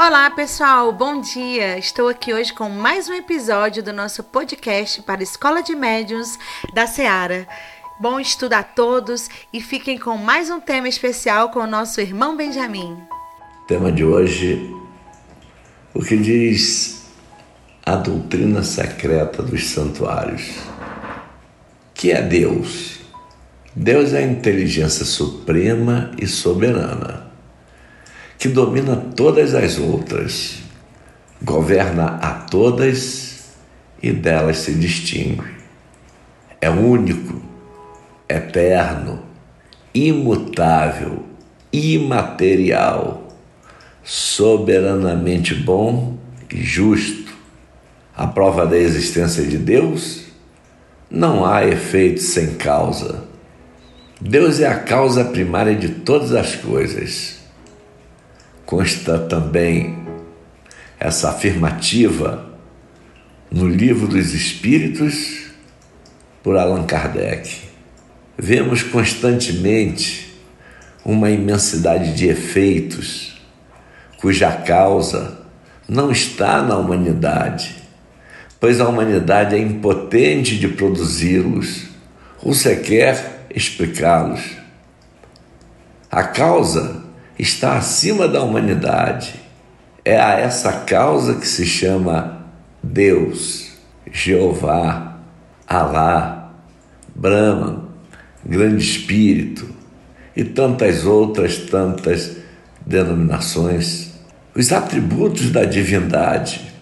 Olá, pessoal, bom dia! Estou aqui hoje com mais um episódio do nosso podcast para Escola de Médiuns da Seara. Bom estudo a todos e fiquem com mais um tema especial com o nosso irmão Benjamin. Tema de hoje: o que diz a doutrina secreta dos santuários. Que é Deus? Deus é a inteligência suprema e soberana que domina todas as outras, governa a todas e delas se distingue. É único, eterno, imutável, imaterial, soberanamente bom e justo. A prova da existência de Deus? Não há efeito sem causa. Deus é a causa primária de todas as coisas consta também essa afirmativa no Livro dos Espíritos por Allan Kardec. Vemos constantemente uma imensidade de efeitos cuja causa não está na humanidade, pois a humanidade é impotente de produzi-los ou sequer explicá-los. A causa está acima da humanidade. É a essa causa que se chama Deus, Jeová, Alá, Brahman, Grande Espírito e tantas outras, tantas denominações. Os atributos da divindade,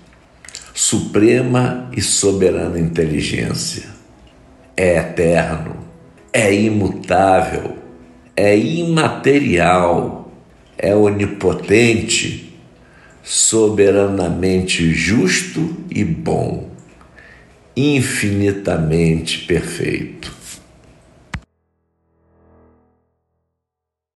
suprema e soberana inteligência. É eterno, é imutável, é imaterial é onipotente, soberanamente justo e bom, infinitamente perfeito.